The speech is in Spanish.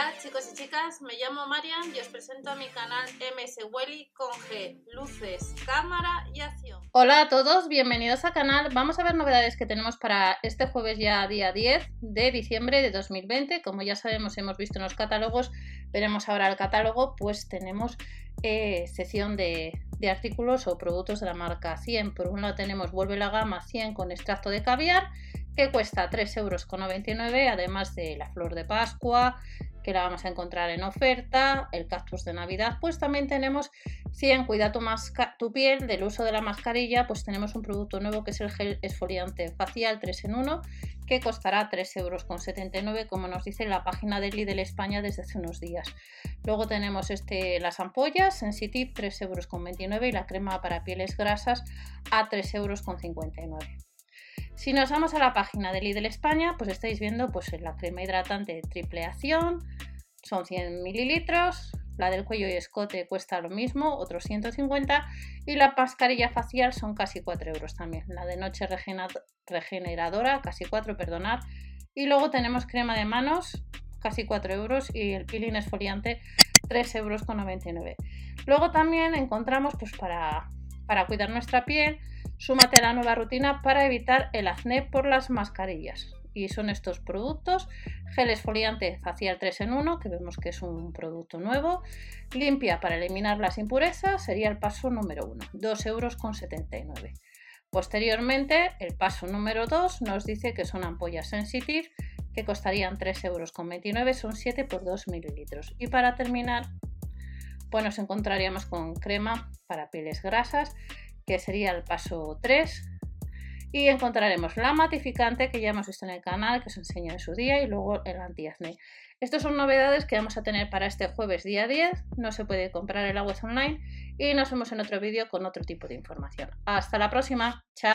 Hola chicos y chicas, me llamo Marian y os presento a mi canal MS Welly con G, luces, cámara y acción. Hola a todos, bienvenidos al canal. Vamos a ver novedades que tenemos para este jueves ya día 10 de diciembre de 2020. Como ya sabemos, hemos visto en los catálogos, veremos ahora el catálogo, pues tenemos eh, sección de, de artículos o productos de la marca 100. Por un lado tenemos Vuelve la Gama 100 con extracto de caviar que cuesta 3,99 euros, además de la flor de Pascua, la vamos a encontrar en oferta, el cactus de Navidad, pues también tenemos 100 Cuida tu, tu, piel del uso de la mascarilla, pues tenemos un producto nuevo que es el gel exfoliante facial 3 en 1 que costará 3,79 euros, como nos dice la página de Lidl España desde hace unos días. Luego tenemos este, las ampollas Sensitive 3,29 euros y la crema para pieles grasas a 3,59 euros. Si nos vamos a la página de Lidl España, pues estáis viendo pues, la crema hidratante de triple acción, son 100 mililitros, la del cuello y escote cuesta lo mismo, otros 150, y la mascarilla facial son casi 4 euros también. La de noche regeneradora, casi 4, perdonad. Y luego tenemos crema de manos, casi 4 euros, y el peeling esfoliante, 3 euros con 99. Luego también encontramos, pues para, para cuidar nuestra piel, Súmate a la nueva rutina para evitar el acné por las mascarillas. Y son estos productos, gel exfoliante facial 3 en 1, que vemos que es un producto nuevo, limpia para eliminar las impurezas, sería el paso número 1, 2,79 euros. Posteriormente, el paso número 2 nos dice que son ampollas sensitive que costarían 3,29 euros, son 7 por 2 mililitros. Y para terminar, pues nos encontraríamos con crema para pieles grasas que sería el paso 3. Y encontraremos la matificante que ya hemos visto en el canal, que os enseño en su día, y luego el antiacné. Estas son novedades que vamos a tener para este jueves día 10. No se puede comprar el agua online y nos vemos en otro vídeo con otro tipo de información. Hasta la próxima. Chao.